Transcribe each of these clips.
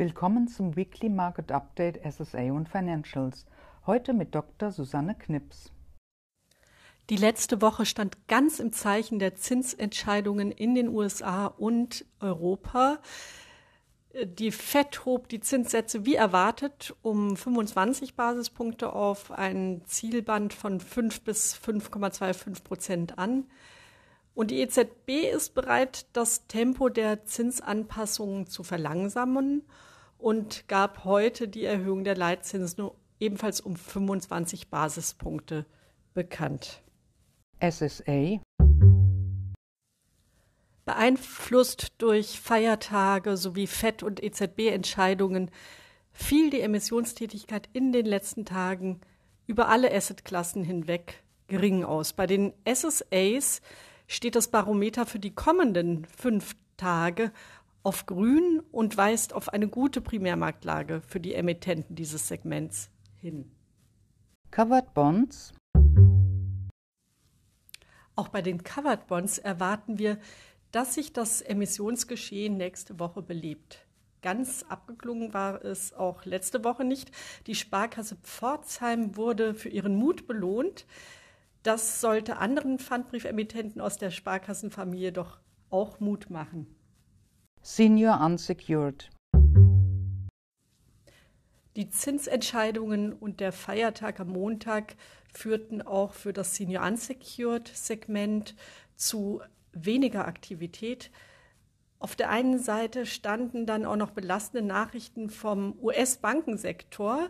Willkommen zum Weekly Market Update SSA und Financials. Heute mit Dr. Susanne Knips. Die letzte Woche stand ganz im Zeichen der Zinsentscheidungen in den USA und Europa. Die FED hob die Zinssätze wie erwartet um 25 Basispunkte auf ein Zielband von 5 bis 5,25 Prozent an. Und die EZB ist bereit, das Tempo der Zinsanpassungen zu verlangsamen und gab heute die Erhöhung der Leitzinsen ebenfalls um 25 Basispunkte bekannt. SSA Beeinflusst durch Feiertage sowie FED- und EZB-Entscheidungen fiel die Emissionstätigkeit in den letzten Tagen über alle Assetklassen hinweg gering aus. Bei den SSAs steht das Barometer für die kommenden fünf Tage auf grün und weist auf eine gute Primärmarktlage für die Emittenten dieses Segments hin. Covered Bonds Auch bei den Covered Bonds erwarten wir, dass sich das Emissionsgeschehen nächste Woche belebt. Ganz abgeklungen war es auch letzte Woche nicht. Die Sparkasse Pforzheim wurde für ihren Mut belohnt. Das sollte anderen Pfandbriefemittenten aus der Sparkassenfamilie doch auch Mut machen. Senior Unsecured Die Zinsentscheidungen und der Feiertag am Montag führten auch für das Senior Unsecured Segment zu weniger Aktivität. Auf der einen Seite standen dann auch noch belastende Nachrichten vom US-Bankensektor.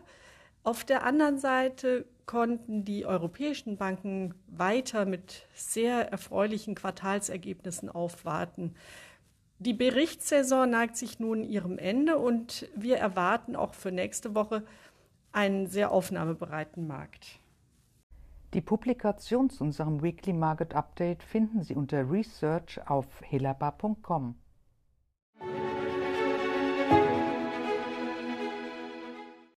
Auf der anderen Seite konnten die europäischen Banken weiter mit sehr erfreulichen Quartalsergebnissen aufwarten. Die Berichtssaison neigt sich nun ihrem Ende und wir erwarten auch für nächste Woche einen sehr aufnahmebereiten Markt. Die Publikation zu unserem Weekly Market Update finden Sie unter Research auf helaba.com.